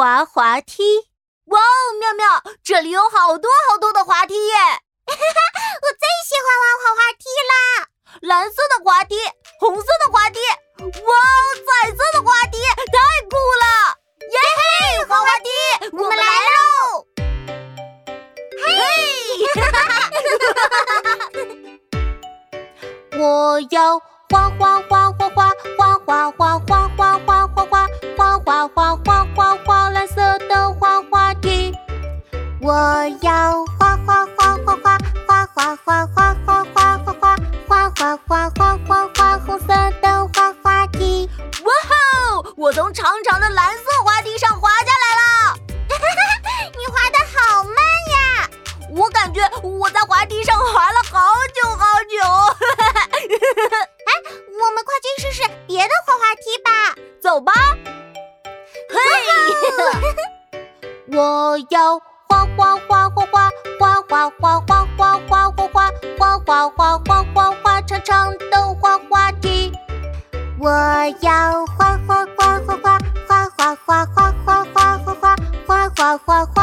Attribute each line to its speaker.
Speaker 1: 滑滑梯。
Speaker 2: 哇哦，妙妙，这里有好多好多的滑梯耶！
Speaker 3: 哈 哈我最喜欢玩滑滑梯啦！
Speaker 2: 蓝色的滑梯，红色的滑梯，哇哦，彩色的滑梯，太酷了！耶嘿，滑滑梯，我们来喽！
Speaker 3: 嘿，哈哈哈哈
Speaker 1: 哈！我要滑滑滑滑滑滑滑滑滑滑滑滑滑滑滑滑
Speaker 3: 我要滑滑滑滑滑滑滑滑滑滑滑滑滑滑滑滑滑滑滑红色的滑滑梯。
Speaker 2: 哇哦！我从长长的蓝色滑梯上滑下来了。
Speaker 3: 你滑的好慢呀！
Speaker 2: 我感觉我在滑梯上滑了好久好久。
Speaker 3: 哎，我们快去试试别的滑滑梯吧。
Speaker 2: 走吧。
Speaker 1: 嘿，我要。花花花花花花花花花花花花花花花花花花长长的花花梯。
Speaker 3: 我要花花花花花花花花花花花花花花花。